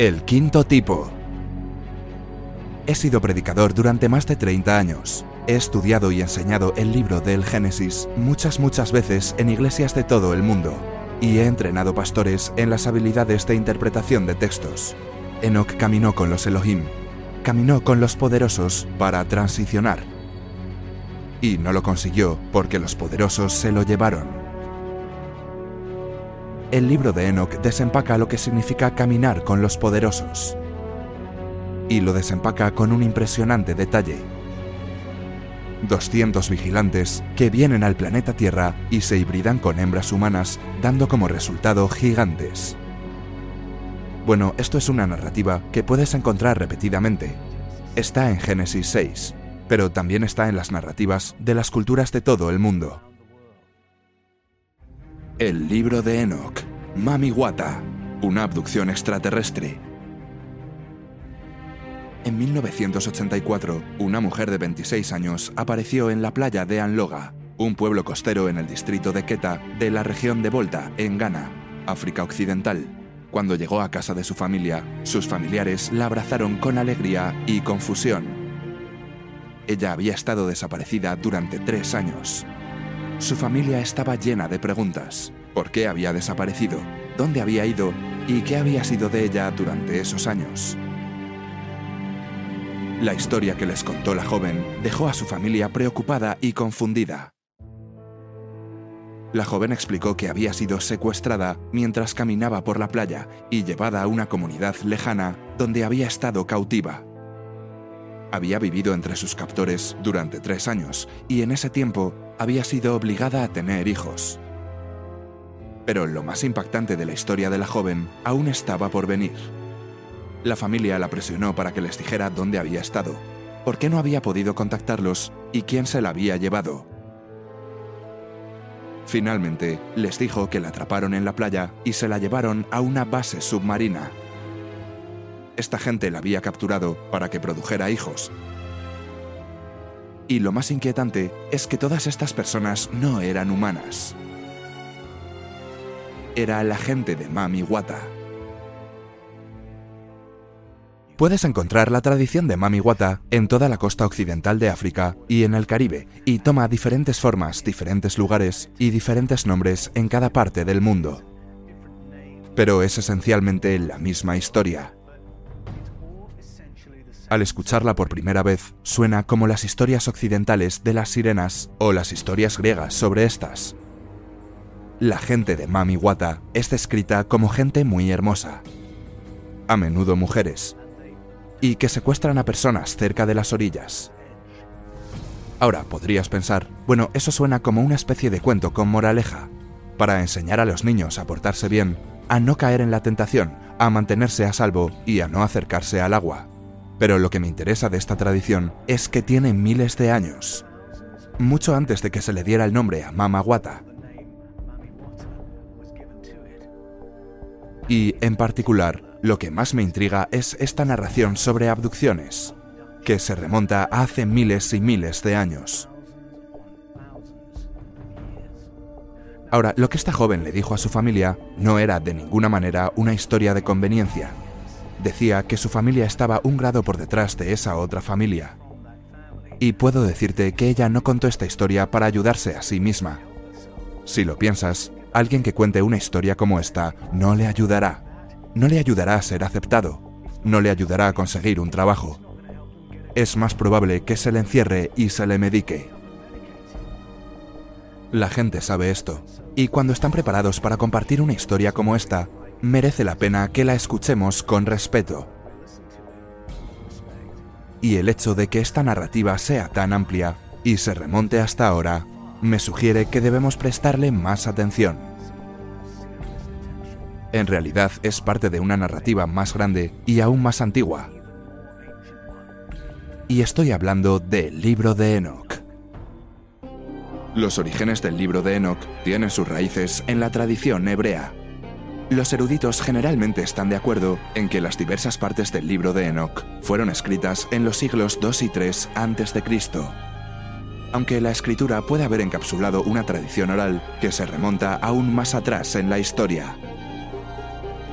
El quinto tipo. He sido predicador durante más de 30 años. He estudiado y enseñado el libro del Génesis muchas muchas veces en iglesias de todo el mundo y he entrenado pastores en las habilidades de interpretación de textos. Enoch caminó con los Elohim, caminó con los poderosos para transicionar. Y no lo consiguió porque los poderosos se lo llevaron. El libro de Enoch desempaca lo que significa caminar con los poderosos. Y lo desempaca con un impresionante detalle. 200 vigilantes que vienen al planeta Tierra y se hibridan con hembras humanas, dando como resultado gigantes. Bueno, esto es una narrativa que puedes encontrar repetidamente. Está en Génesis 6, pero también está en las narrativas de las culturas de todo el mundo. El libro de Enoch, Mami Wata, una abducción extraterrestre. En 1984, una mujer de 26 años apareció en la playa de Anloga, un pueblo costero en el distrito de Queta de la región de Volta, en Ghana, África Occidental. Cuando llegó a casa de su familia, sus familiares la abrazaron con alegría y confusión. Ella había estado desaparecida durante tres años. Su familia estaba llena de preguntas. ¿Por qué había desaparecido? ¿Dónde había ido? ¿Y qué había sido de ella durante esos años? La historia que les contó la joven dejó a su familia preocupada y confundida. La joven explicó que había sido secuestrada mientras caminaba por la playa y llevada a una comunidad lejana donde había estado cautiva. Había vivido entre sus captores durante tres años y en ese tiempo había sido obligada a tener hijos. Pero lo más impactante de la historia de la joven aún estaba por venir. La familia la presionó para que les dijera dónde había estado, por qué no había podido contactarlos y quién se la había llevado. Finalmente, les dijo que la atraparon en la playa y se la llevaron a una base submarina. Esta gente la había capturado para que produjera hijos. Y lo más inquietante es que todas estas personas no eran humanas. Era la gente de Mami Wata. Puedes encontrar la tradición de Mami Wata en toda la costa occidental de África y en el Caribe, y toma diferentes formas, diferentes lugares y diferentes nombres en cada parte del mundo. Pero es esencialmente la misma historia. Al escucharla por primera vez, suena como las historias occidentales de las sirenas o las historias griegas sobre estas. La gente de Mami Wata es descrita como gente muy hermosa, a menudo mujeres, y que secuestran a personas cerca de las orillas. Ahora podrías pensar, bueno, eso suena como una especie de cuento con moraleja, para enseñar a los niños a portarse bien, a no caer en la tentación, a mantenerse a salvo y a no acercarse al agua. Pero lo que me interesa de esta tradición es que tiene miles de años, mucho antes de que se le diera el nombre a Mama Wata. Y, en particular, lo que más me intriga es esta narración sobre abducciones, que se remonta a hace miles y miles de años. Ahora, lo que esta joven le dijo a su familia no era de ninguna manera una historia de conveniencia. Decía que su familia estaba un grado por detrás de esa otra familia. Y puedo decirte que ella no contó esta historia para ayudarse a sí misma. Si lo piensas, alguien que cuente una historia como esta no le ayudará no le ayudará a ser aceptado, no le ayudará a conseguir un trabajo. Es más probable que se le encierre y se le medique. La gente sabe esto, y cuando están preparados para compartir una historia como esta, merece la pena que la escuchemos con respeto. Y el hecho de que esta narrativa sea tan amplia y se remonte hasta ahora, me sugiere que debemos prestarle más atención. En realidad es parte de una narrativa más grande y aún más antigua. Y estoy hablando del libro de Enoch. Los orígenes del libro de Enoch tienen sus raíces en la tradición hebrea. Los eruditos generalmente están de acuerdo en que las diversas partes del libro de Enoch fueron escritas en los siglos 2 y 3 a.C. Aunque la escritura puede haber encapsulado una tradición oral que se remonta aún más atrás en la historia.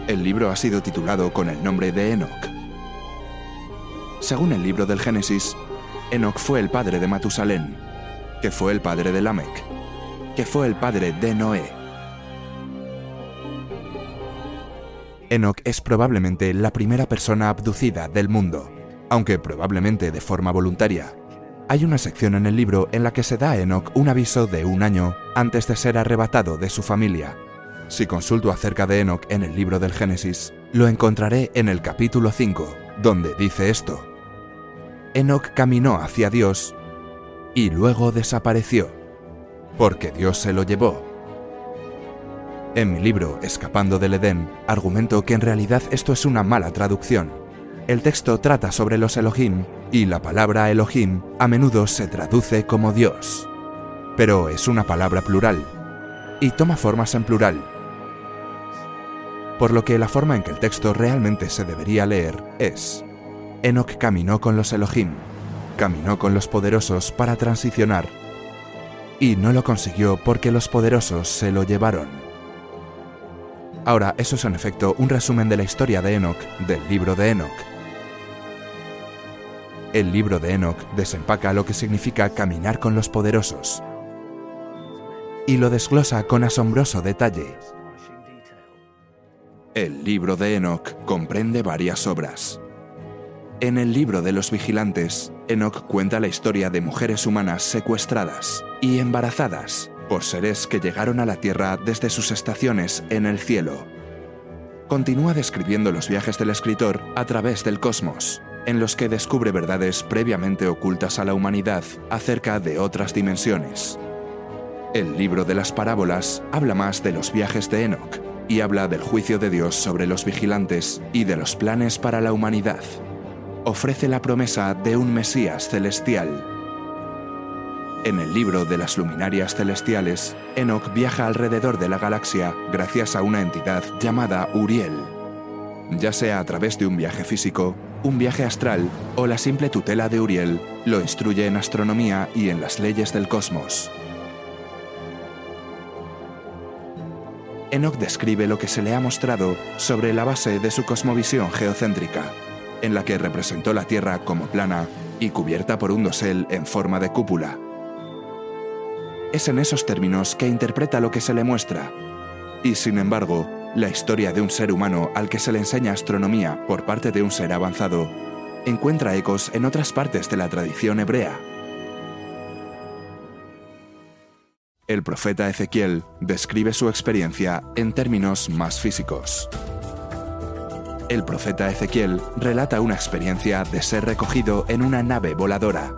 El libro ha sido titulado con el nombre de Enoch. Según el libro del Génesis, Enoch fue el padre de Matusalén, que fue el padre de Lamec, que fue el padre de Noé. Enoch es probablemente la primera persona abducida del mundo, aunque probablemente de forma voluntaria. Hay una sección en el libro en la que se da a Enoch un aviso de un año antes de ser arrebatado de su familia. Si consulto acerca de Enoch en el libro del Génesis, lo encontraré en el capítulo 5, donde dice esto. Enoch caminó hacia Dios y luego desapareció, porque Dios se lo llevó. En mi libro Escapando del Edén, argumento que en realidad esto es una mala traducción. El texto trata sobre los Elohim y la palabra Elohim a menudo se traduce como Dios. Pero es una palabra plural y toma formas en plural. Por lo que la forma en que el texto realmente se debería leer es Enoch caminó con los Elohim, caminó con los poderosos para transicionar, y no lo consiguió porque los poderosos se lo llevaron. Ahora, eso es en efecto un resumen de la historia de Enoch del libro de Enoch. El libro de Enoch desempaca lo que significa caminar con los poderosos y lo desglosa con asombroso detalle. El libro de Enoch comprende varias obras. En el libro de los vigilantes, Enoch cuenta la historia de mujeres humanas secuestradas y embarazadas por seres que llegaron a la Tierra desde sus estaciones en el cielo. Continúa describiendo los viajes del escritor a través del cosmos, en los que descubre verdades previamente ocultas a la humanidad acerca de otras dimensiones. El libro de las parábolas habla más de los viajes de Enoch y habla del juicio de Dios sobre los vigilantes y de los planes para la humanidad ofrece la promesa de un Mesías celestial. En el libro de las luminarias celestiales, Enoch viaja alrededor de la galaxia gracias a una entidad llamada Uriel. Ya sea a través de un viaje físico, un viaje astral o la simple tutela de Uriel, lo instruye en astronomía y en las leyes del cosmos. Enoch describe lo que se le ha mostrado sobre la base de su cosmovisión geocéntrica en la que representó la Tierra como plana y cubierta por un dosel en forma de cúpula. Es en esos términos que interpreta lo que se le muestra. Y sin embargo, la historia de un ser humano al que se le enseña astronomía por parte de un ser avanzado encuentra ecos en otras partes de la tradición hebrea. El profeta Ezequiel describe su experiencia en términos más físicos el profeta Ezequiel relata una experiencia de ser recogido en una nave voladora.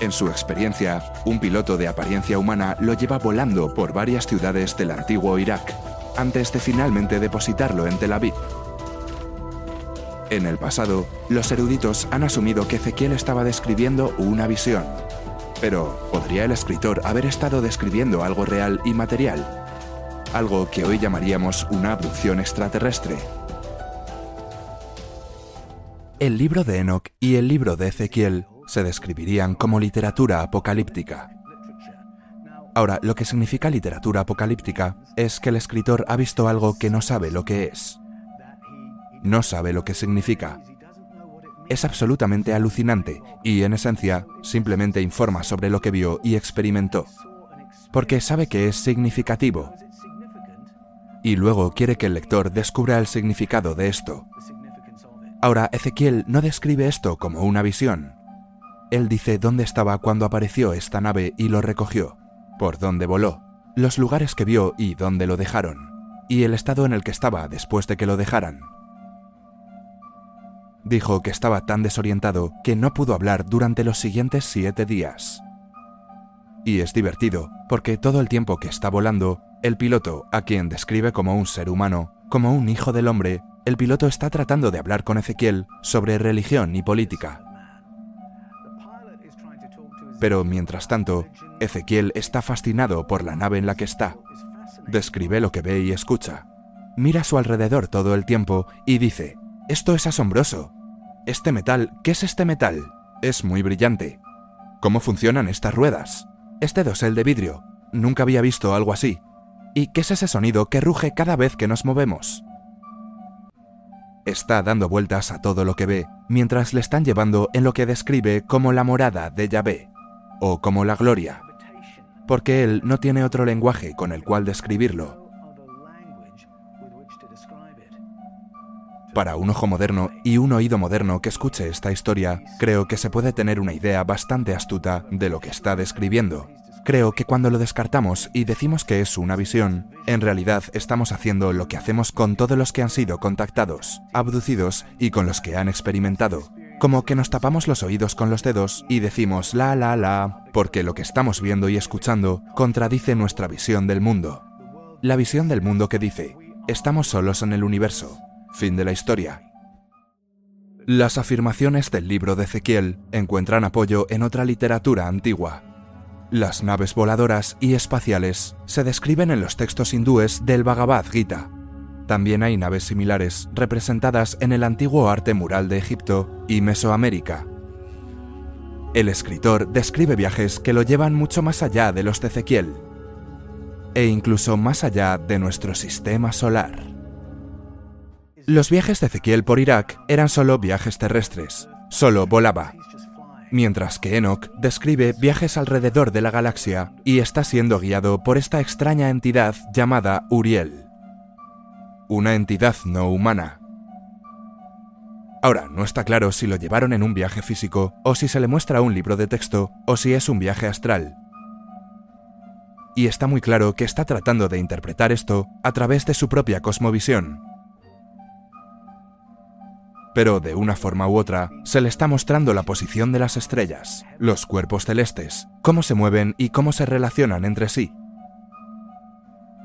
En su experiencia, un piloto de apariencia humana lo lleva volando por varias ciudades del antiguo Irak, antes de finalmente depositarlo en Tel Aviv. En el pasado, los eruditos han asumido que Ezequiel estaba describiendo una visión. Pero, ¿podría el escritor haber estado describiendo algo real y material? Algo que hoy llamaríamos una abducción extraterrestre. El libro de Enoch y el libro de Ezequiel se describirían como literatura apocalíptica. Ahora, lo que significa literatura apocalíptica es que el escritor ha visto algo que no sabe lo que es. No sabe lo que significa. Es absolutamente alucinante y, en esencia, simplemente informa sobre lo que vio y experimentó. Porque sabe que es significativo. Y luego quiere que el lector descubra el significado de esto, Ahora, Ezequiel no describe esto como una visión. Él dice dónde estaba cuando apareció esta nave y lo recogió, por dónde voló, los lugares que vio y dónde lo dejaron, y el estado en el que estaba después de que lo dejaran. Dijo que estaba tan desorientado que no pudo hablar durante los siguientes siete días. Y es divertido, porque todo el tiempo que está volando, el piloto, a quien describe como un ser humano, como un hijo del hombre, el piloto está tratando de hablar con Ezequiel sobre religión y política. Pero mientras tanto, Ezequiel está fascinado por la nave en la que está. Describe lo que ve y escucha. Mira a su alrededor todo el tiempo y dice, esto es asombroso. Este metal, ¿qué es este metal? Es muy brillante. ¿Cómo funcionan estas ruedas? Este dosel de vidrio. Nunca había visto algo así. ¿Y qué es ese sonido que ruge cada vez que nos movemos? está dando vueltas a todo lo que ve, mientras le están llevando en lo que describe como la morada de Yahvé, o como la gloria, porque él no tiene otro lenguaje con el cual describirlo. Para un ojo moderno y un oído moderno que escuche esta historia, creo que se puede tener una idea bastante astuta de lo que está describiendo. Creo que cuando lo descartamos y decimos que es una visión, en realidad estamos haciendo lo que hacemos con todos los que han sido contactados, abducidos y con los que han experimentado. Como que nos tapamos los oídos con los dedos y decimos la la la, porque lo que estamos viendo y escuchando contradice nuestra visión del mundo. La visión del mundo que dice, estamos solos en el universo, Fin de la historia. Las afirmaciones del libro de Ezequiel encuentran apoyo en otra literatura antigua. Las naves voladoras y espaciales se describen en los textos hindúes del Bhagavad Gita. También hay naves similares representadas en el antiguo arte mural de Egipto y Mesoamérica. El escritor describe viajes que lo llevan mucho más allá de los de Ezequiel, e incluso más allá de nuestro sistema solar. Los viajes de Ezequiel por Irak eran solo viajes terrestres, solo volaba. Mientras que Enoch describe viajes alrededor de la galaxia y está siendo guiado por esta extraña entidad llamada Uriel. Una entidad no humana. Ahora, no está claro si lo llevaron en un viaje físico, o si se le muestra un libro de texto, o si es un viaje astral. Y está muy claro que está tratando de interpretar esto a través de su propia cosmovisión, pero de una forma u otra se le está mostrando la posición de las estrellas, los cuerpos celestes, cómo se mueven y cómo se relacionan entre sí.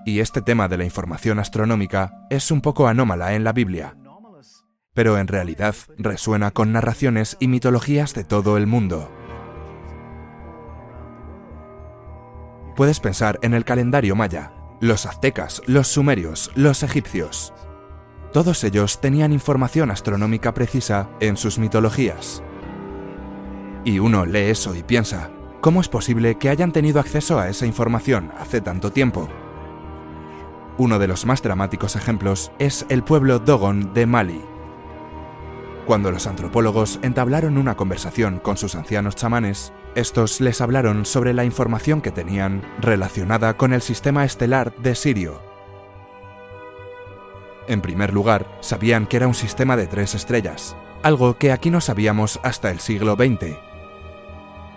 Y este tema de la información astronómica es un poco anómala en la Biblia, pero en realidad resuena con narraciones y mitologías de todo el mundo. Puedes pensar en el calendario maya, los aztecas, los sumerios, los egipcios, todos ellos tenían información astronómica precisa en sus mitologías. Y uno lee eso y piensa, ¿cómo es posible que hayan tenido acceso a esa información hace tanto tiempo? Uno de los más dramáticos ejemplos es el pueblo Dogon de Mali. Cuando los antropólogos entablaron una conversación con sus ancianos chamanes, estos les hablaron sobre la información que tenían relacionada con el sistema estelar de Sirio, en primer lugar, sabían que era un sistema de tres estrellas, algo que aquí no sabíamos hasta el siglo XX.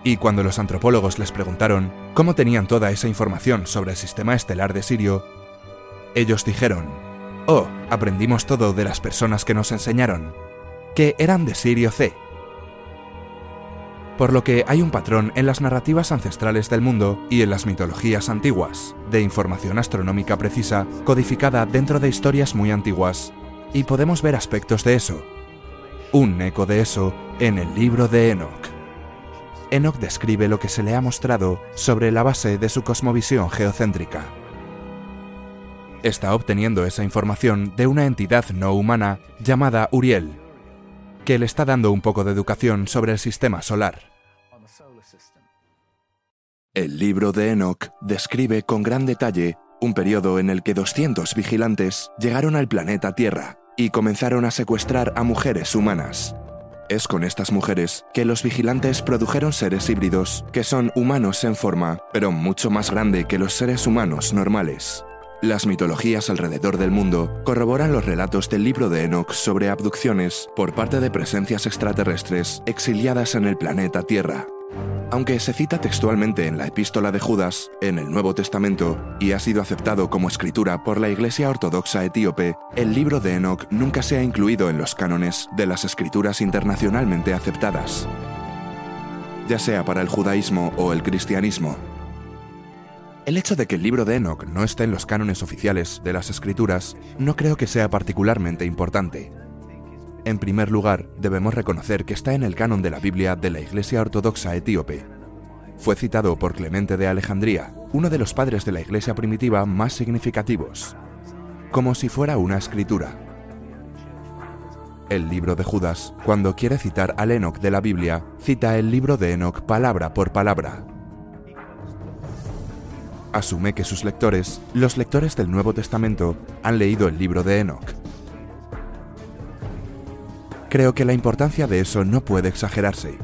Y cuando los antropólogos les preguntaron cómo tenían toda esa información sobre el sistema estelar de Sirio, ellos dijeron, oh, aprendimos todo de las personas que nos enseñaron, que eran de Sirio C, por lo que hay un patrón en las narrativas ancestrales del mundo y en las mitologías antiguas, de información astronómica precisa codificada dentro de historias muy antiguas, y podemos ver aspectos de eso. Un eco de eso en el libro de Enoch. Enoch describe lo que se le ha mostrado sobre la base de su cosmovisión geocéntrica. Está obteniendo esa información de una entidad no humana llamada Uriel, que le está dando un poco de educación sobre el sistema solar. El libro de Enoch describe con gran detalle un periodo en el que 200 vigilantes llegaron al planeta Tierra y comenzaron a secuestrar a mujeres humanas. Es con estas mujeres que los vigilantes produjeron seres híbridos que son humanos en forma, pero mucho más grande que los seres humanos normales. Las mitologías alrededor del mundo corroboran los relatos del libro de Enoch sobre abducciones por parte de presencias extraterrestres exiliadas en el planeta Tierra. Aunque se cita textualmente en la epístola de Judas, en el Nuevo Testamento, y ha sido aceptado como escritura por la Iglesia Ortodoxa etíope, el libro de Enoch nunca se ha incluido en los cánones de las escrituras internacionalmente aceptadas, ya sea para el judaísmo o el cristianismo. El hecho de que el libro de Enoch no esté en los cánones oficiales de las escrituras no creo que sea particularmente importante. En primer lugar, debemos reconocer que está en el canon de la Biblia de la Iglesia Ortodoxa etíope. Fue citado por Clemente de Alejandría, uno de los padres de la Iglesia primitiva más significativos, como si fuera una escritura. El libro de Judas, cuando quiere citar al Enoch de la Biblia, cita el libro de Enoch palabra por palabra, asume que sus lectores, los lectores del Nuevo Testamento, han leído el libro de Enoch. creo que la importancia de eso no puede exagerarse.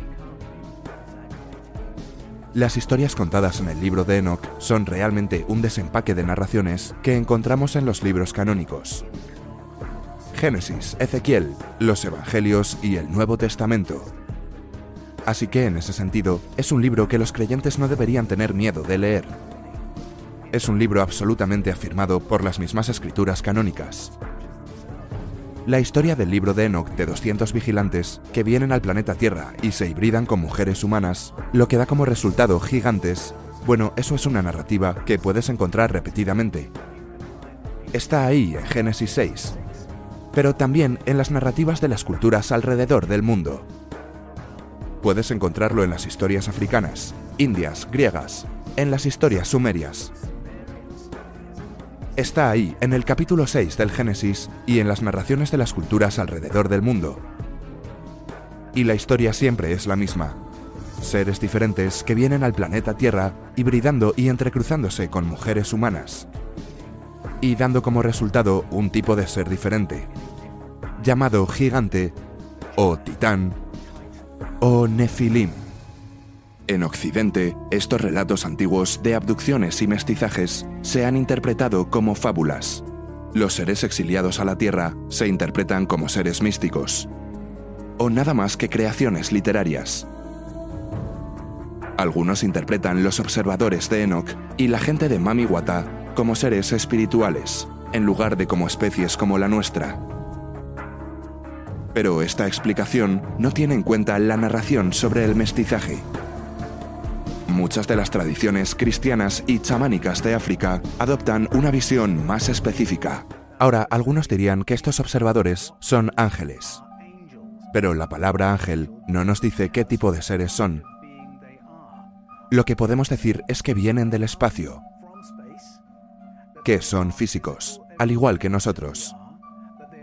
Las historias contadas en el libro de Enoch son realmente un desempaque de narraciones que encontramos en los libros canónicos. Génesis, Ezequiel, los Evangelios y el Nuevo Testamento. Así que en ese sentido, es un libro que los creyentes no deberían tener miedo de leer. Es un libro absolutamente afirmado por las mismas escrituras canónicas. La historia del libro de Enoch de 200 vigilantes que vienen al planeta Tierra y se hibridan con mujeres humanas, lo que da como resultado gigantes, bueno, eso es una narrativa que puedes encontrar repetidamente. Está ahí en Génesis 6, pero también en las narrativas de las culturas alrededor del mundo. Puedes encontrarlo en las historias africanas, indias, griegas, en las historias sumerias, está ahí en el capítulo 6 del Génesis y en las narraciones de las culturas alrededor del mundo. Y la historia siempre es la misma. Seres diferentes que vienen al planeta Tierra hibridando y entrecruzándose con mujeres humanas. Y dando como resultado un tipo de ser diferente, llamado gigante, o titán, o nefilim. En Occidente, estos relatos antiguos de abducciones y mestizajes se han interpretado como fábulas. Los seres exiliados a la Tierra se interpretan como seres místicos, o nada más que creaciones literarias. Algunos interpretan los observadores de Enoch y la gente de Mamiwata como seres espirituales, en lugar de como especies como la nuestra. Pero esta explicación no tiene en cuenta la narración sobre el mestizaje, Muchas de las tradiciones cristianas y chamánicas de África adoptan una visión más específica. Ahora, algunos dirían que estos observadores son ángeles. Pero la palabra ángel no nos dice qué tipo de seres son. Lo que podemos decir es que vienen del espacio, que son físicos, al igual que nosotros,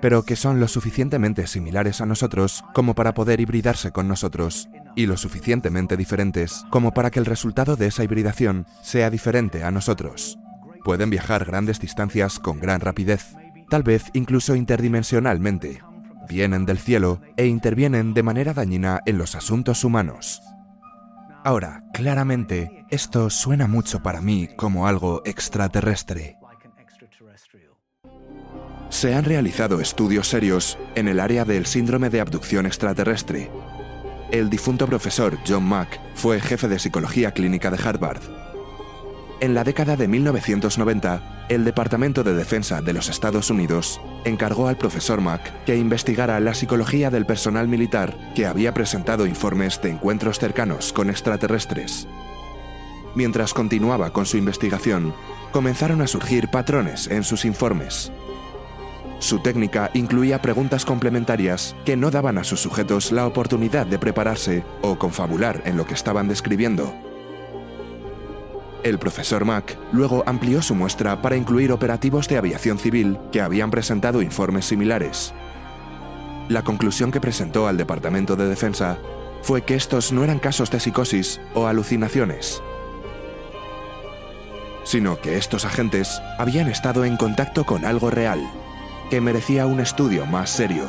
pero que son lo suficientemente similares a nosotros como para poder hibridarse con nosotros y lo suficientemente diferentes como para que el resultado de esa hibridación sea diferente a nosotros. Pueden viajar grandes distancias con gran rapidez, tal vez incluso interdimensionalmente. Vienen del cielo e intervienen de manera dañina en los asuntos humanos. Ahora, claramente, esto suena mucho para mí como algo extraterrestre. Se han realizado estudios serios en el área del síndrome de abducción extraterrestre, el difunto profesor John Mack fue jefe de psicología clínica de Harvard. En la década de 1990, el Departamento de Defensa de los Estados Unidos encargó al profesor Mack que investigara la psicología del personal militar que había presentado informes de encuentros cercanos con extraterrestres. Mientras continuaba con su investigación, comenzaron a surgir patrones en sus informes. Su técnica incluía preguntas complementarias que no daban a sus sujetos la oportunidad de prepararse o confabular en lo que estaban describiendo. El profesor Mack luego amplió su muestra para incluir operativos de aviación civil que habían presentado informes similares. La conclusión que presentó al Departamento de Defensa fue que estos no eran casos de psicosis o alucinaciones, sino que estos agentes habían estado en contacto con algo real que merecía un estudio más serio.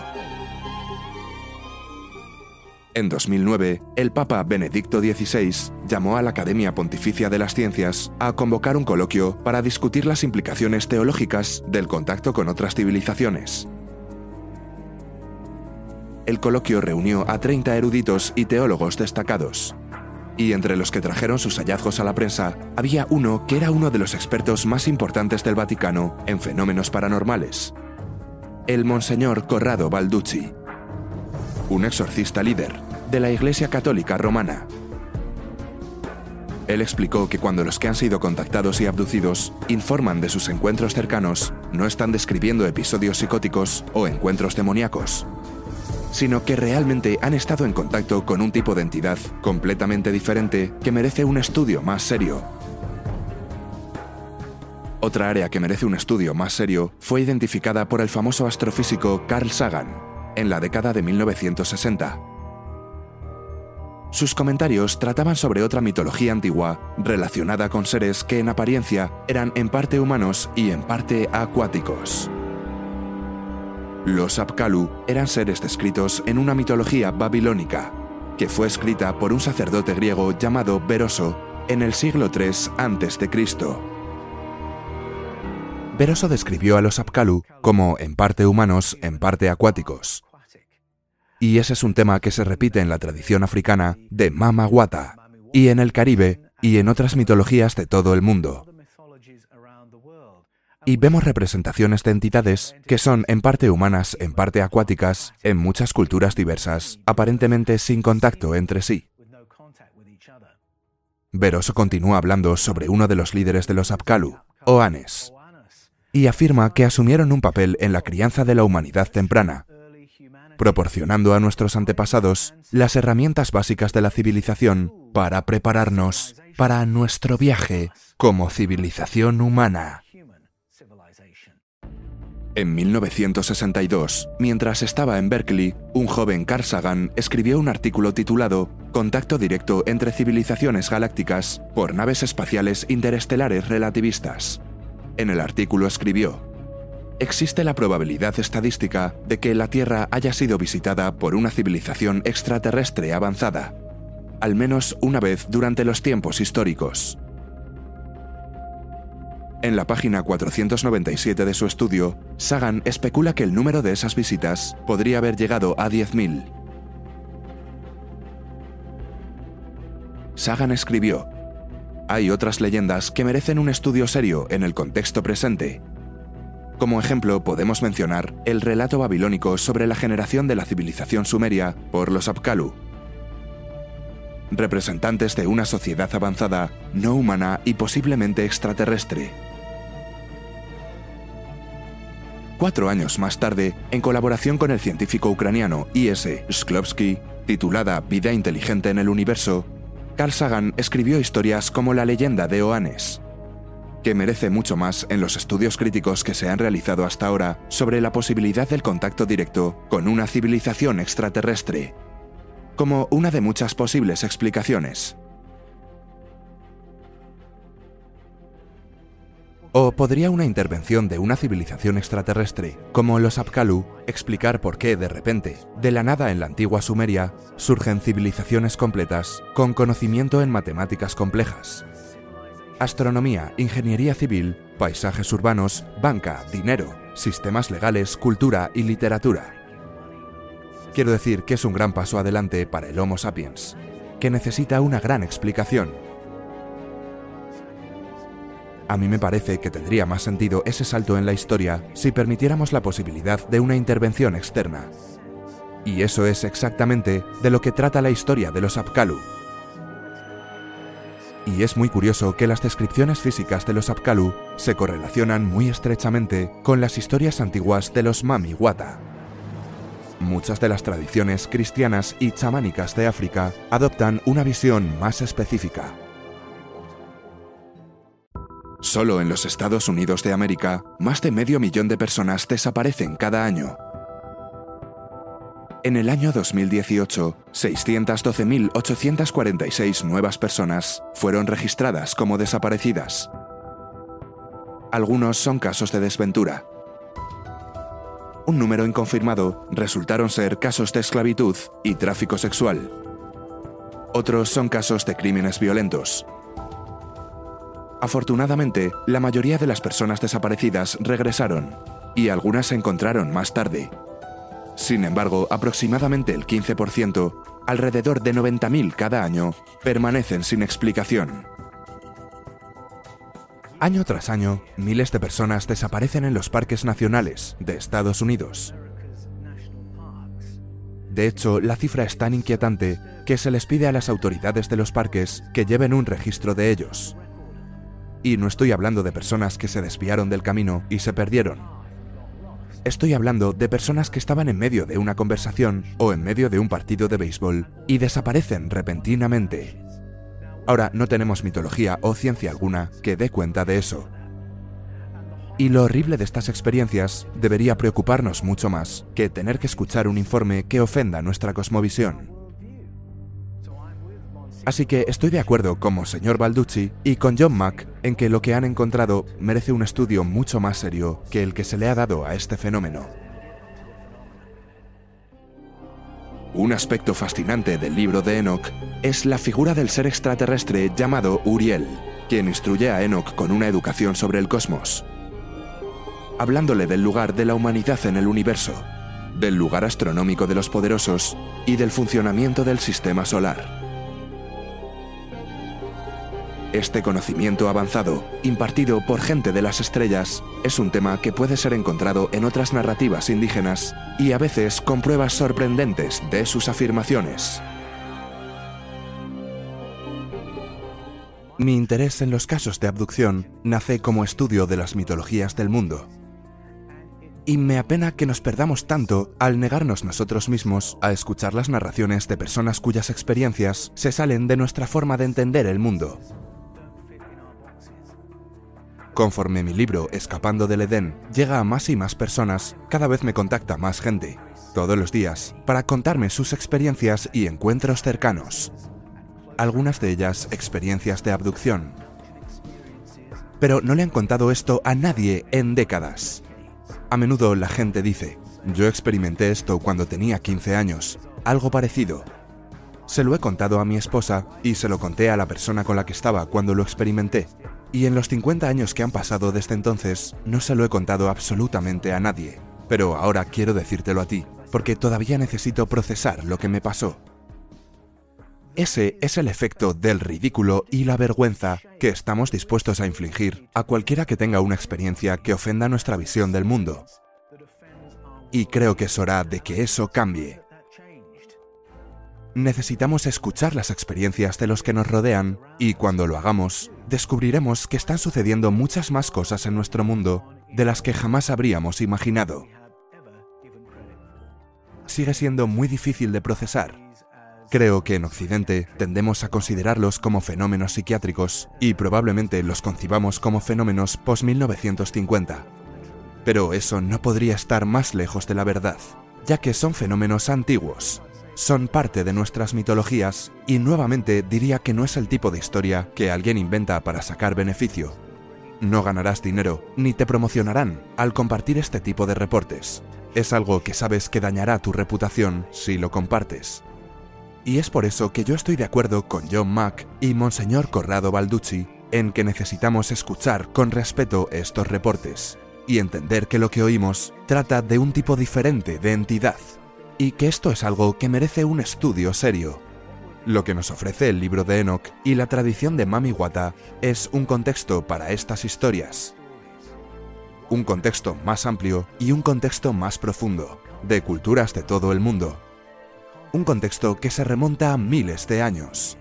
En 2009, el Papa Benedicto XVI llamó a la Academia Pontificia de las Ciencias a convocar un coloquio para discutir las implicaciones teológicas del contacto con otras civilizaciones. El coloquio reunió a 30 eruditos y teólogos destacados, y entre los que trajeron sus hallazgos a la prensa había uno que era uno de los expertos más importantes del Vaticano en fenómenos paranormales, el Monseñor Corrado Balducci, un exorcista líder de la Iglesia Católica Romana. Él explicó que cuando los que han sido contactados y abducidos informan de sus encuentros cercanos, no están describiendo episodios psicóticos o encuentros demoníacos, sino que realmente han estado en contacto con un tipo de entidad completamente diferente que merece un estudio más serio otra área que merece un estudio más serio fue identificada por el famoso astrofísico Carl Sagan en la década de 1960. Sus comentarios trataban sobre otra mitología antigua relacionada con seres que en apariencia eran en parte humanos y en parte acuáticos. Los Apkallu eran seres descritos en una mitología babilónica, que fue escrita por un sacerdote griego llamado Beroso en el siglo III a.C. Beroso describió a los Apkallu como en parte humanos, en parte acuáticos. Y ese es un tema que se repite en la tradición africana de Mama Wata, y en el Caribe y en otras mitologías de todo el mundo y vemos representaciones de entidades que son en parte humanas, en parte acuáticas, en muchas culturas diversas, aparentemente sin contacto entre sí. Veroso continúa hablando sobre uno de los líderes de los Apkalu, Oanes, y afirma que asumieron un papel en la crianza de la humanidad temprana, proporcionando a nuestros antepasados las herramientas básicas de la civilización para prepararnos para nuestro viaje como civilización humana. En 1962, mientras estaba en Berkeley, un joven Carl Sagan escribió un artículo titulado Contacto directo entre civilizaciones galácticas por naves espaciales interestelares relativistas. En el artículo escribió, Existe la probabilidad estadística de que la Tierra haya sido visitada por una civilización extraterrestre avanzada, al menos una vez durante los tiempos históricos. En la página 497 de su estudio, Sagan especula que el número de esas visitas podría haber llegado a 10.000. Sagan escribió, Hay otras leyendas que merecen un estudio serio en el contexto presente. Como ejemplo podemos mencionar el relato babilónico sobre la generación de la civilización sumeria por los Apkallu, representantes de una sociedad avanzada, no humana y posiblemente extraterrestre. Cuatro años más tarde, en colaboración con el científico ucraniano I.S. Shklovsky, titulada Vida inteligente en el universo, Carl Sagan escribió historias como La leyenda de Oanes, que merece mucho más en los estudios críticos que se han realizado hasta ahora sobre la posibilidad del contacto directo con una civilización extraterrestre, como una de muchas posibles explicaciones. ¿O podría una intervención de una civilización extraterrestre, como los Apkallu, explicar por qué, de repente, de la nada en la antigua Sumeria, surgen civilizaciones completas con conocimiento en matemáticas complejas? Astronomía, ingeniería civil, paisajes urbanos, banca, dinero, sistemas legales, cultura y literatura. Quiero decir que es un gran paso adelante para el Homo sapiens, que necesita una gran explicación a mí me parece que tendría más sentido ese salto en la historia si permitiéramos la posibilidad de una intervención externa. Y eso es exactamente de lo que trata la historia de los Apkallu. Y es muy curioso que las descripciones físicas de los Apkallu se correlacionan muy estrechamente con las historias antiguas de los Mami Wata. Muchas de las tradiciones cristianas y chamánicas de África adoptan una visión más específica. Solo en los Estados Unidos de América, más de medio millón de personas desaparecen cada año. En el año 2018, 612.846 nuevas personas fueron registradas como desaparecidas. Algunos son casos de desventura. Un número inconfirmado resultaron ser casos de esclavitud y tráfico sexual. Otros son casos de crímenes violentos, Afortunadamente, la mayoría de las personas desaparecidas regresaron, y algunas se encontraron más tarde. Sin embargo, aproximadamente el 15%, alrededor de 90.000 cada año, permanecen sin explicación. Año tras año, miles de personas desaparecen en los parques nacionales de Estados Unidos. De hecho, la cifra es tan inquietante que se les pide a las autoridades de los parques que lleven un registro de ellos. Y no estoy hablando de personas que se desviaron del camino y se perdieron. Estoy hablando de personas que estaban en medio de una conversación o en medio de un partido de béisbol y desaparecen repentinamente. Ahora no tenemos mitología o ciencia alguna que dé cuenta de eso. Y lo horrible de estas experiencias debería preocuparnos mucho más que tener que escuchar un informe que ofenda nuestra cosmovisión. Así que estoy de acuerdo como señor Balducci y con John Mack en que lo que han encontrado merece un estudio mucho más serio que el que se le ha dado a este fenómeno. Un aspecto fascinante del libro de Enoch es la figura del ser extraterrestre llamado Uriel, quien instruye a Enoch con una educación sobre el cosmos, hablándole del lugar de la humanidad en el universo, del lugar astronómico de los poderosos y del funcionamiento del sistema solar. Este conocimiento avanzado, impartido por gente de las estrellas, es un tema que puede ser encontrado en otras narrativas indígenas y a veces con pruebas sorprendentes de sus afirmaciones. Mi interés en los casos de abducción nace como estudio de las mitologías del mundo. Y me apena que nos perdamos tanto al negarnos nosotros mismos a escuchar las narraciones de personas cuyas experiencias se salen de nuestra forma de entender el mundo. Conforme mi libro Escapando del Edén llega a más y más personas, cada vez me contacta más gente, todos los días, para contarme sus experiencias y encuentros cercanos. Algunas de ellas experiencias de abducción. Pero no le han contado esto a nadie en décadas. A menudo la gente dice, yo experimenté esto cuando tenía 15 años, algo parecido. Se lo he contado a mi esposa y se lo conté a la persona con la que estaba cuando lo experimenté. Y en los 50 años que han pasado desde entonces, no se lo he contado absolutamente a nadie. Pero ahora quiero decírtelo a ti, porque todavía necesito procesar lo que me pasó. Ese es el efecto del ridículo y la vergüenza que estamos dispuestos a infligir a cualquiera que tenga una experiencia que ofenda nuestra visión del mundo. Y creo que es hora de que eso cambie. Necesitamos escuchar las experiencias de los que nos rodean y cuando lo hagamos, descubriremos que están sucediendo muchas más cosas en nuestro mundo de las que jamás habríamos imaginado. Sigue siendo muy difícil de procesar. Creo que en Occidente tendemos a considerarlos como fenómenos psiquiátricos y probablemente los concibamos como fenómenos post-1950. Pero eso no podría estar más lejos de la verdad, ya que son fenómenos antiguos, son parte de nuestras mitologías y nuevamente diría que no es el tipo de historia que alguien inventa para sacar beneficio. No ganarás dinero ni te promocionarán al compartir este tipo de reportes. Es algo que sabes que dañará tu reputación si lo compartes. Y es por eso que yo estoy de acuerdo con John Mack y Monseñor Corrado Balducci en que necesitamos escuchar con respeto estos reportes y entender que lo que oímos trata de un tipo diferente de entidad y que esto es algo que merece un estudio serio. Lo que nos ofrece el libro de Enoch y la tradición de Mami Wata es un contexto para estas historias. Un contexto más amplio y un contexto más profundo, de culturas de todo el mundo. Un contexto que se remonta a miles de años.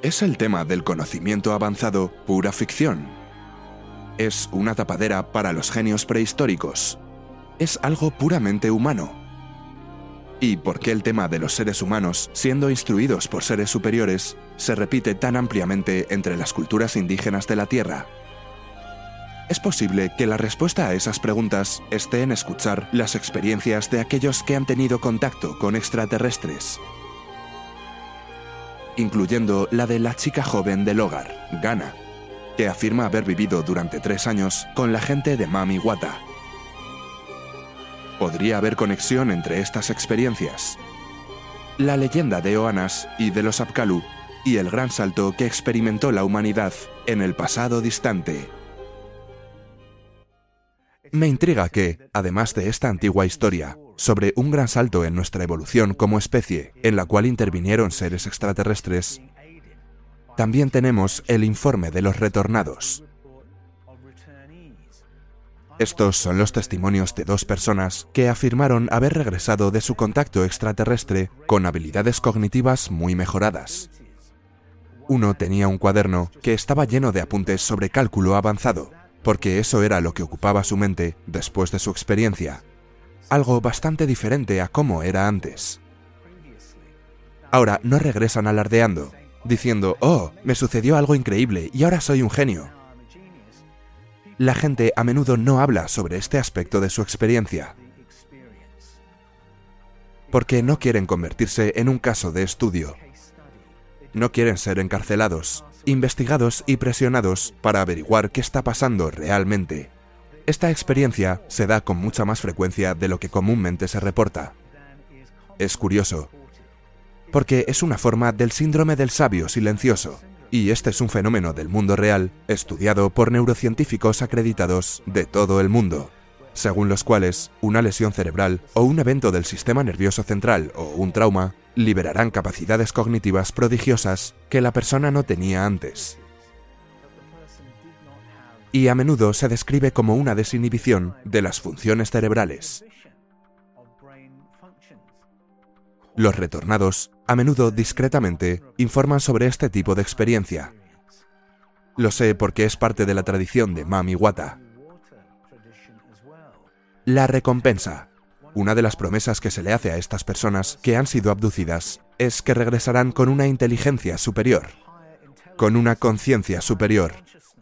¿Es el tema del conocimiento avanzado pura ficción? ¿Es una tapadera para los genios prehistóricos? Es algo puramente humano. ¿Y por qué el tema de los seres humanos, siendo instruidos por seres superiores, se repite tan ampliamente entre las culturas indígenas de la Tierra? Es posible que la respuesta a esas preguntas esté en escuchar las experiencias de aquellos que han tenido contacto con extraterrestres, incluyendo la de la chica joven del hogar, Gana, que afirma haber vivido durante tres años con la gente de Mami Wata, ¿Podría haber conexión entre estas experiencias? La leyenda de Oanas y de los Apkalu y el gran salto que experimentó la humanidad en el pasado distante. Me intriga que, además de esta antigua historia, sobre un gran salto en nuestra evolución como especie, en la cual intervinieron seres extraterrestres, también tenemos el informe de los retornados, estos son los testimonios de dos personas que afirmaron haber regresado de su contacto extraterrestre con habilidades cognitivas muy mejoradas. Uno tenía un cuaderno que estaba lleno de apuntes sobre cálculo avanzado, porque eso era lo que ocupaba su mente después de su experiencia, algo bastante diferente a cómo era antes. Ahora no regresan alardeando, diciendo, oh, me sucedió algo increíble y ahora soy un genio la gente a menudo no habla sobre este aspecto de su experiencia, porque no quieren convertirse en un caso de estudio. No quieren ser encarcelados, investigados y presionados para averiguar qué está pasando realmente. Esta experiencia se da con mucha más frecuencia de lo que comúnmente se reporta. Es curioso, porque es una forma del síndrome del sabio silencioso, y este es un fenómeno del mundo real estudiado por neurocientíficos acreditados de todo el mundo, según los cuales una lesión cerebral o un evento del sistema nervioso central o un trauma liberarán capacidades cognitivas prodigiosas que la persona no tenía antes. Y a menudo se describe como una desinhibición de las funciones cerebrales. Los retornados, a menudo discretamente, informan sobre este tipo de experiencia. Lo sé porque es parte de la tradición de Mami Wata. La recompensa. Una de las promesas que se le hace a estas personas que han sido abducidas es que regresarán con una inteligencia superior, con una conciencia superior,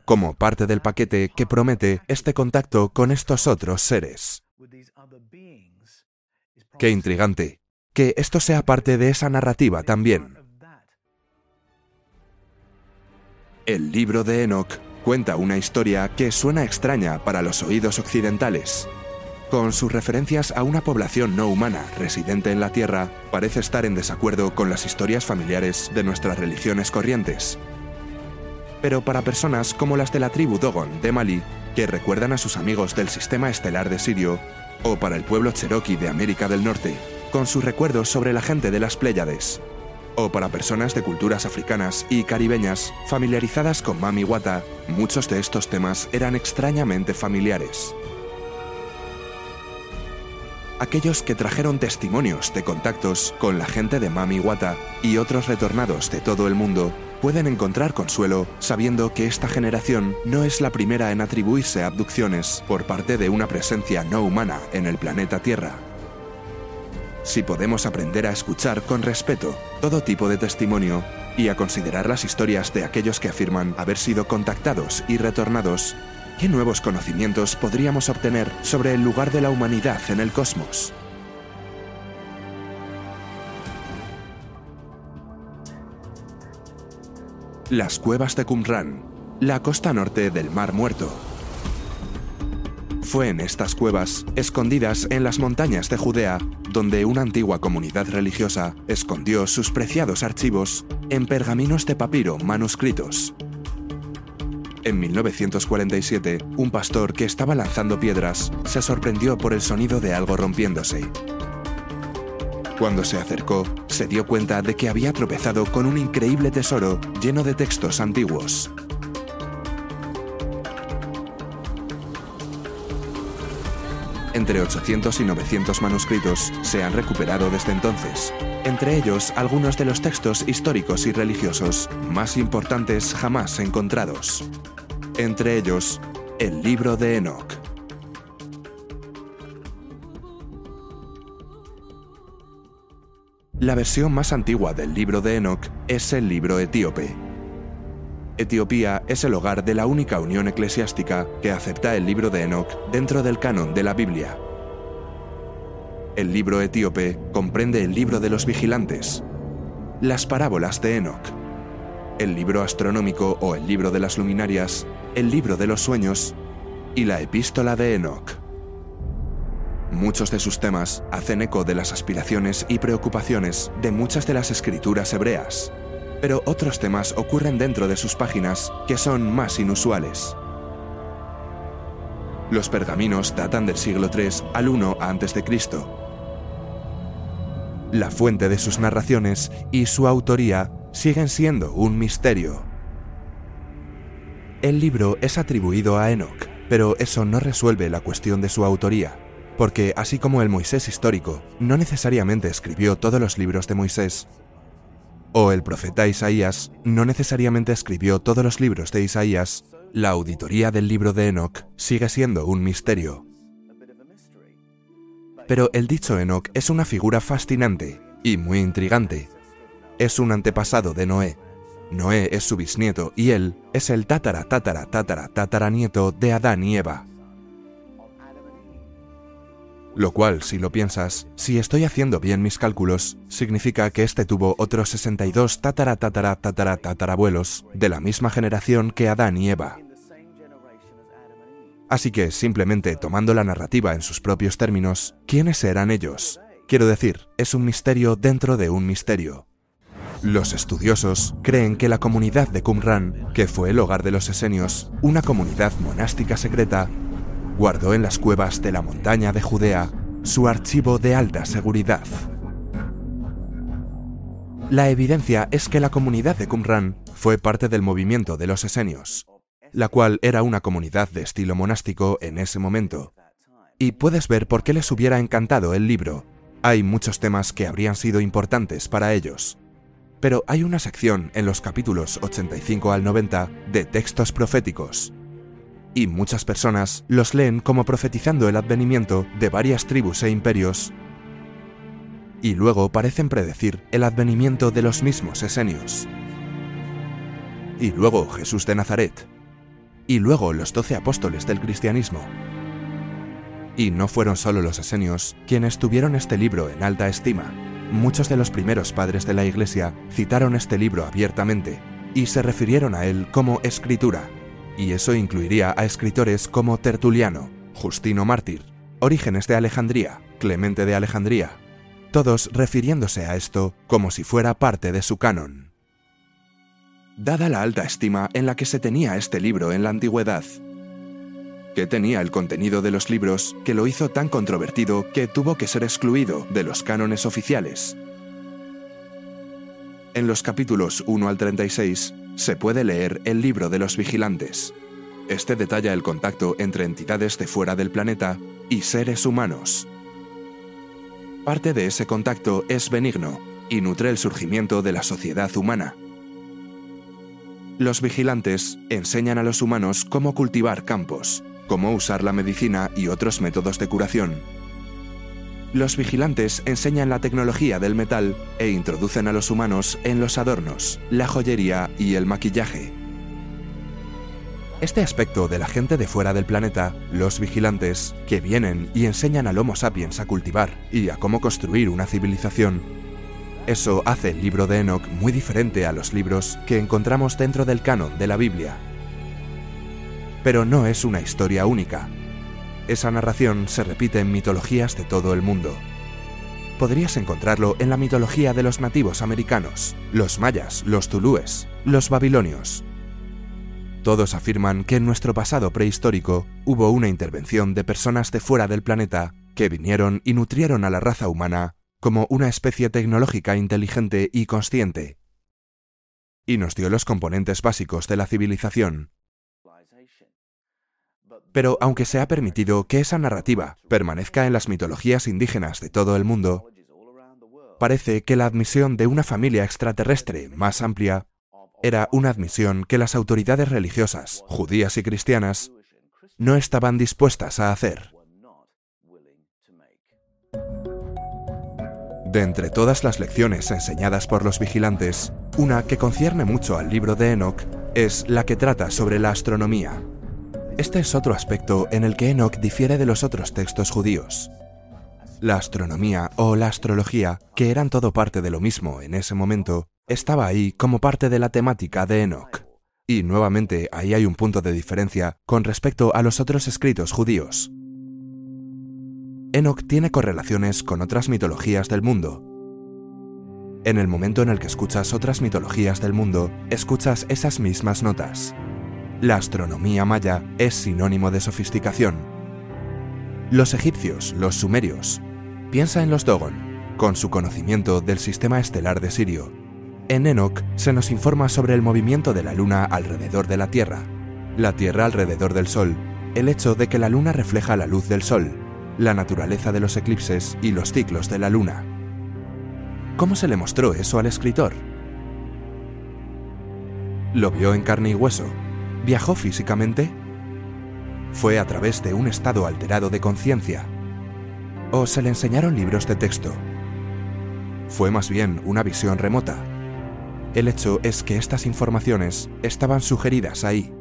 como parte del paquete que promete este contacto con estos otros seres. Qué intrigante que esto sea parte de esa narrativa también. El libro de Enoch cuenta una historia que suena extraña para los oídos occidentales. Con sus referencias a una población no humana residente en la Tierra, parece estar en desacuerdo con las historias familiares de nuestras religiones corrientes. Pero para personas como las de la tribu Dogon de Mali, que recuerdan a sus amigos del sistema estelar de Sirio, o para el pueblo cherokee de América del Norte, con sus recuerdos sobre la gente de las Pléyades, o para personas de culturas africanas y caribeñas familiarizadas con Mami Wata, muchos de estos temas eran extrañamente familiares. Aquellos que trajeron testimonios de contactos con la gente de Mami Wata y otros retornados de todo el mundo pueden encontrar consuelo sabiendo que esta generación no es la primera en atribuirse abducciones por parte de una presencia no humana en el planeta Tierra. Si podemos aprender a escuchar con respeto todo tipo de testimonio y a considerar las historias de aquellos que afirman haber sido contactados y retornados, ¿qué nuevos conocimientos podríamos obtener sobre el lugar de la humanidad en el cosmos? Las cuevas de Qumran, la costa norte del Mar Muerto. Fue en estas cuevas, escondidas en las montañas de Judea, donde una antigua comunidad religiosa escondió sus preciados archivos en pergaminos de papiro manuscritos. En 1947, un pastor que estaba lanzando piedras se sorprendió por el sonido de algo rompiéndose. Cuando se acercó, se dio cuenta de que había tropezado con un increíble tesoro lleno de textos antiguos. Entre 800 y 900 manuscritos se han recuperado desde entonces, entre ellos algunos de los textos históricos y religiosos más importantes jamás encontrados. Entre ellos, el libro de Enoch. La versión más antigua del libro de Enoch es el libro etíope, Etiopía es el hogar de la única unión eclesiástica que acepta el libro de Enoch dentro del canon de la Biblia. El libro etíope comprende el libro de los vigilantes, las parábolas de Enoch, el libro astronómico o el libro de las luminarias, el libro de los sueños y la epístola de Enoch. Muchos de sus temas hacen eco de las aspiraciones y preocupaciones de muchas de las escrituras hebreas, pero otros temas ocurren dentro de sus páginas que son más inusuales. Los pergaminos datan del siglo III al I a.C. La fuente de sus narraciones y su autoría siguen siendo un misterio. El libro es atribuido a Enoch, pero eso no resuelve la cuestión de su autoría, porque así como el Moisés histórico no necesariamente escribió todos los libros de Moisés, o el profeta Isaías no necesariamente escribió todos los libros de Isaías, la auditoría del libro de Enoch sigue siendo un misterio. Pero el dicho Enoch es una figura fascinante y muy intrigante. Es un antepasado de Noé. Noé es su bisnieto y él es el tatara tatara tatara tataranieto de Adán y Eva. Lo cual, si lo piensas, si estoy haciendo bien mis cálculos, significa que este tuvo otros 62 tatara tatara tatara tatarabuelos de la misma generación que Adán y Eva. Así que, simplemente tomando la narrativa en sus propios términos, ¿quiénes eran ellos? Quiero decir, es un misterio dentro de un misterio. Los estudiosos creen que la comunidad de Qumran, que fue el hogar de los esenios, una comunidad monástica secreta, guardó en las cuevas de la montaña de Judea su archivo de alta seguridad. La evidencia es que la comunidad de Qumran fue parte del movimiento de los esenios, la cual era una comunidad de estilo monástico en ese momento. Y puedes ver por qué les hubiera encantado el libro. Hay muchos temas que habrían sido importantes para ellos. Pero hay una sección en los capítulos 85 al 90 de textos proféticos. Y muchas personas los leen como profetizando el advenimiento de varias tribus e imperios y luego parecen predecir el advenimiento de los mismos esenios. Y luego Jesús de Nazaret. Y luego los doce apóstoles del cristianismo. Y no fueron solo los esenios quienes tuvieron este libro en alta estima. Muchos de los primeros padres de la Iglesia citaron este libro abiertamente y se refirieron a él como escritura. Y eso incluiría a escritores como Tertuliano, Justino Mártir, Orígenes de Alejandría, Clemente de Alejandría, todos refiriéndose a esto como si fuera parte de su canon. Dada la alta estima en la que se tenía este libro en la antigüedad, que tenía el contenido de los libros que lo hizo tan controvertido que tuvo que ser excluido de los cánones oficiales. En los capítulos 1 al 36 se puede leer el libro de los vigilantes. Este detalla el contacto entre entidades de fuera del planeta y seres humanos. Parte de ese contacto es benigno y nutre el surgimiento de la sociedad humana. Los vigilantes enseñan a los humanos cómo cultivar campos, cómo usar la medicina y otros métodos de curación. Los vigilantes enseñan la tecnología del metal e introducen a los humanos en los adornos, la joyería y el maquillaje. Este aspecto de la gente de fuera del planeta, los vigilantes, que vienen y enseñan al Homo sapiens a cultivar y a cómo construir una civilización, eso hace el libro de Enoch muy diferente a los libros que encontramos dentro del canon de la Biblia. Pero no es una historia única. Esa narración se repite en mitologías de todo el mundo. Podrías encontrarlo en la mitología de los nativos americanos, los mayas, los tulúes, los babilonios, todos afirman que en nuestro pasado prehistórico hubo una intervención de personas de fuera del planeta que vinieron y nutrieron a la raza humana como una especie tecnológica inteligente y consciente, y nos dio los componentes básicos de la civilización. Pero aunque se ha permitido que esa narrativa permanezca en las mitologías indígenas de todo el mundo, parece que la admisión de una familia extraterrestre más amplia era una admisión que las autoridades religiosas, judías y cristianas, no estaban dispuestas a hacer. De entre todas las lecciones enseñadas por los vigilantes, una que concierne mucho al libro de Enoch es la que trata sobre la astronomía. Este es otro aspecto en el que Enoch difiere de los otros textos judíos. La astronomía o la astrología, que eran todo parte de lo mismo en ese momento, estaba ahí como parte de la temática de Enoch. Y nuevamente ahí hay un punto de diferencia con respecto a los otros escritos judíos. Enoch tiene correlaciones con otras mitologías del mundo. En el momento en el que escuchas otras mitologías del mundo, escuchas esas mismas notas. La astronomía maya es sinónimo de sofisticación. Los egipcios, los sumerios. Piensa en los Dogon, con su conocimiento del sistema estelar de Sirio, en Enoch se nos informa sobre el movimiento de la Luna alrededor de la Tierra, la Tierra alrededor del Sol, el hecho de que la Luna refleja la luz del Sol, la naturaleza de los eclipses y los ciclos de la Luna. ¿Cómo se le mostró eso al escritor? ¿Lo vio en carne y hueso? ¿Viajó físicamente? ¿Fue a través de un estado alterado de conciencia? ¿O se le enseñaron libros de texto? ¿Fue más bien una visión remota? El hecho es que estas informaciones estaban sugeridas ahí,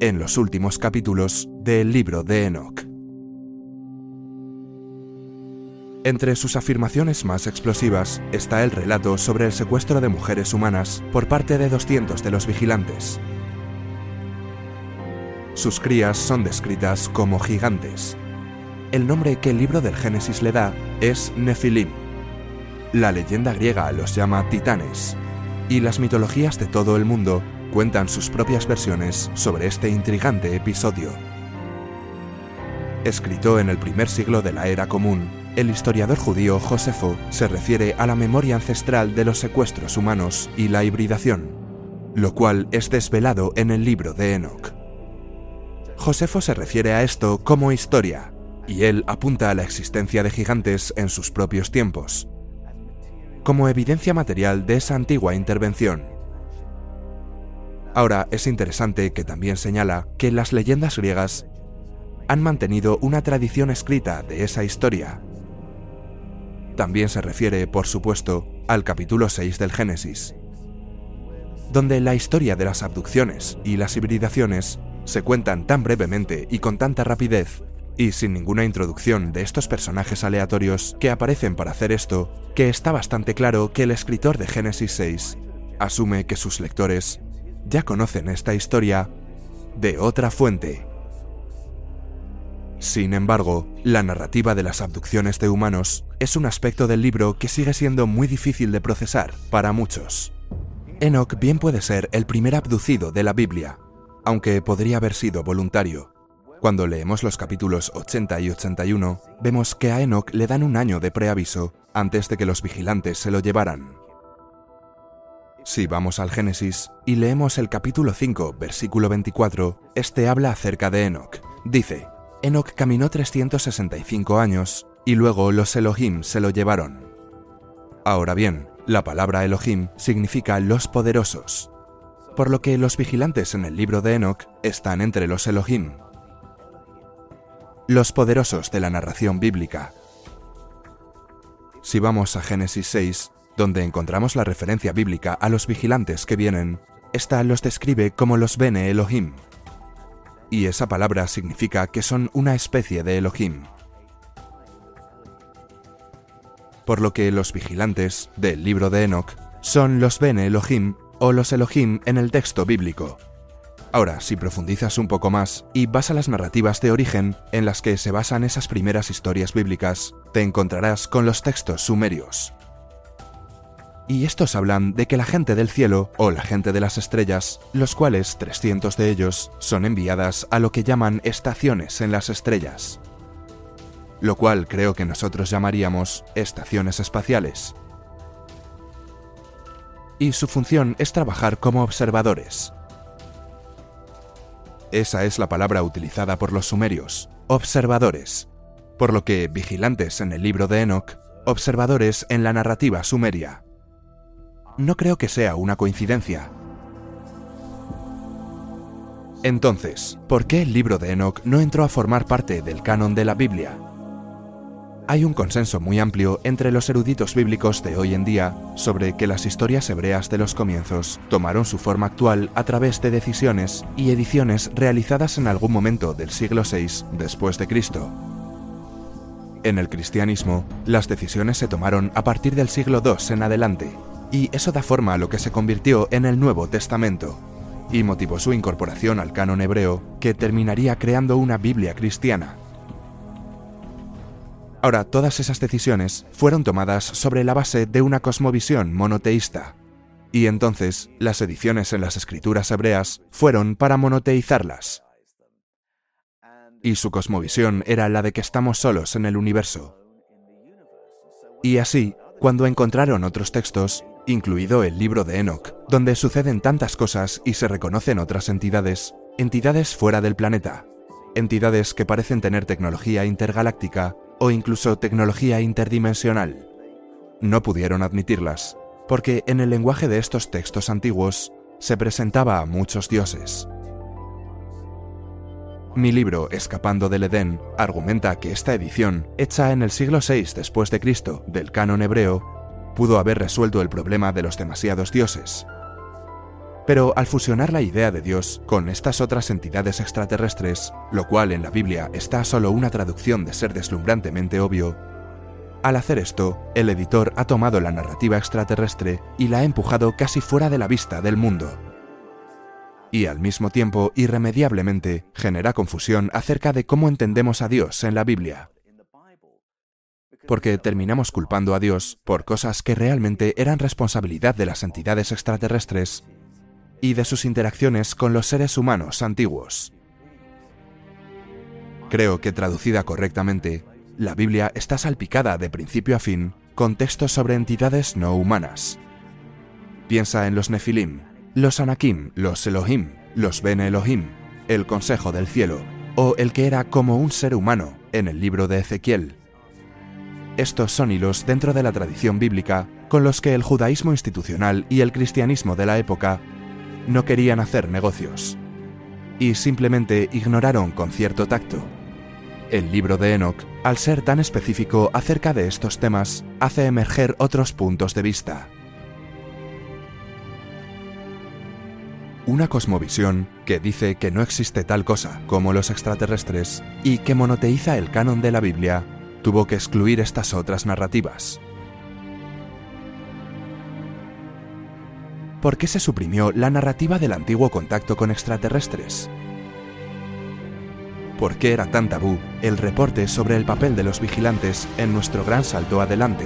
en los últimos capítulos del libro de Enoch. Entre sus afirmaciones más explosivas está el relato sobre el secuestro de mujeres humanas por parte de 200 de los vigilantes. Sus crías son descritas como gigantes. El nombre que el libro del Génesis le da es Nefilim. La leyenda griega los llama titanes, y las mitologías de todo el mundo cuentan sus propias versiones sobre este intrigante episodio. Escrito en el primer siglo de la era común, el historiador judío Josefo se refiere a la memoria ancestral de los secuestros humanos y la hibridación, lo cual es desvelado en el libro de Enoch. Josefo se refiere a esto como historia, y él apunta a la existencia de gigantes en sus propios tiempos, como evidencia material de esa antigua intervención. Ahora es interesante que también señala que las leyendas griegas han mantenido una tradición escrita de esa historia. También se refiere, por supuesto, al capítulo 6 del Génesis, donde la historia de las abducciones y las hibridaciones se cuentan tan brevemente y con tanta rapidez y sin ninguna introducción de estos personajes aleatorios que aparecen para hacer esto, que está bastante claro que el escritor de Génesis 6 asume que sus lectores ya conocen esta historia de otra fuente. Sin embargo, la narrativa de las abducciones de humanos es un aspecto del libro que sigue siendo muy difícil de procesar para muchos. Enoch bien puede ser el primer abducido de la Biblia, aunque podría haber sido voluntario. Cuando leemos los capítulos 80 y 81, vemos que a Enoch le dan un año de preaviso antes de que los vigilantes se lo llevaran. Si vamos al Génesis y leemos el capítulo 5, versículo 24, este habla acerca de Enoch. Dice, Enoch caminó 365 años y luego los Elohim se lo llevaron. Ahora bien, la palabra Elohim significa los poderosos, por lo que los vigilantes en el libro de Enoch están entre los Elohim, los poderosos de la narración bíblica. Si vamos a Génesis 6, donde encontramos la referencia bíblica a los vigilantes que vienen, esta los describe como los Bene Elohim. Y esa palabra significa que son una especie de Elohim. Por lo que los vigilantes del libro de Enoch son los Bene Elohim o los Elohim en el texto bíblico. Ahora, si profundizas un poco más y vas a las narrativas de origen en las que se basan esas primeras historias bíblicas, te encontrarás con los textos sumerios. Y estos hablan de que la gente del cielo o la gente de las estrellas, los cuales 300 de ellos son enviadas a lo que llaman estaciones en las estrellas, lo cual creo que nosotros llamaríamos estaciones espaciales. Y su función es trabajar como observadores, esa es la palabra utilizada por los sumerios, observadores, por lo que vigilantes en el libro de Enoch, observadores en la narrativa sumeria. No creo que sea una coincidencia. Entonces, ¿por qué el libro de Enoch no entró a formar parte del canon de la Biblia? Hay un consenso muy amplio entre los eruditos bíblicos de hoy en día sobre que las historias hebreas de los comienzos tomaron su forma actual a través de decisiones y ediciones realizadas en algún momento del siglo VI después de Cristo. En el cristianismo, las decisiones se tomaron a partir del siglo II en adelante, y eso da forma a lo que se convirtió en el Nuevo Testamento, y motivó su incorporación al canon hebreo, que terminaría creando una Biblia cristiana. Ahora, todas esas decisiones fueron tomadas sobre la base de una cosmovisión monoteísta. Y entonces, las ediciones en las escrituras hebreas fueron para monoteizarlas. Y su cosmovisión era la de que estamos solos en el universo. Y así, cuando encontraron otros textos, incluido el libro de Enoch, donde suceden tantas cosas y se reconocen otras entidades, entidades fuera del planeta, entidades que parecen tener tecnología intergaláctica o incluso tecnología interdimensional. No pudieron admitirlas, porque en el lenguaje de estos textos antiguos se presentaba a muchos dioses. Mi libro Escapando del Edén argumenta que esta edición, hecha en el siglo VI después de Cristo del canon hebreo, pudo haber resuelto el problema de los demasiados dioses, pero al fusionar la idea de Dios con estas otras entidades extraterrestres, lo cual en la Biblia está solo una traducción de ser deslumbrantemente obvio, al hacer esto, el editor ha tomado la narrativa extraterrestre y la ha empujado casi fuera de la vista del mundo. y al mismo tiempo irremediablemente genera confusión acerca de cómo entendemos a Dios en la Biblia. Porque terminamos culpando a Dios por cosas que realmente eran responsabilidad de las entidades extraterrestres y de sus interacciones con los seres humanos antiguos. Creo que traducida correctamente, la Biblia está salpicada de principio a fin con textos sobre entidades no humanas. Piensa en los Nefilim, los Anakim, los Elohim, los Ben Elohim, el Consejo del Cielo, o el que era como un ser humano en el libro de Ezequiel. Estos son hilos dentro de la tradición bíblica con los que el judaísmo institucional y el cristianismo de la época no querían hacer negocios, y simplemente ignoraron con cierto tacto. El libro de Enoch, al ser tan específico acerca de estos temas, hace emerger otros puntos de vista. Una cosmovisión que dice que no existe tal cosa como los extraterrestres y que monoteiza el canon de la Biblia, tuvo que excluir estas otras narrativas. ¿Por qué se suprimió la narrativa del antiguo contacto con extraterrestres? ¿Por qué era tan tabú el reporte sobre el papel de los vigilantes en nuestro gran salto adelante?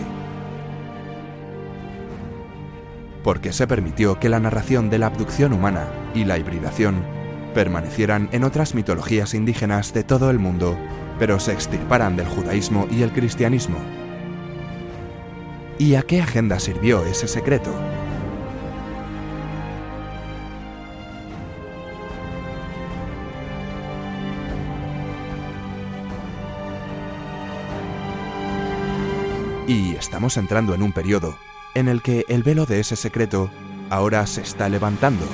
porque se permitió que la narración de la abducción humana y la hibridación permanecieran en otras mitologías indígenas de todo el mundo, pero se extirparan del judaísmo y el cristianismo. ¿Y a qué agenda sirvió ese secreto? Y estamos entrando en un periodo en el que el velo de ese secreto ahora se está levantando.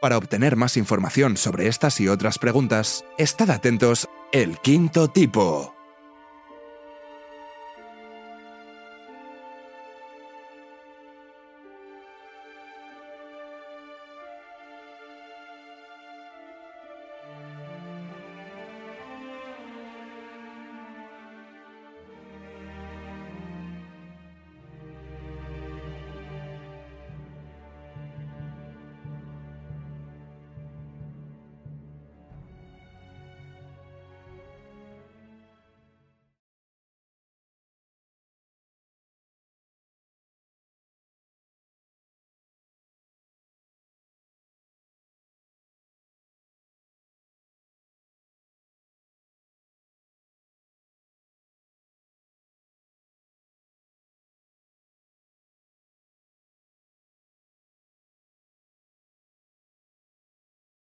Para obtener más información sobre estas y otras preguntas, estad atentos El Quinto Tipo.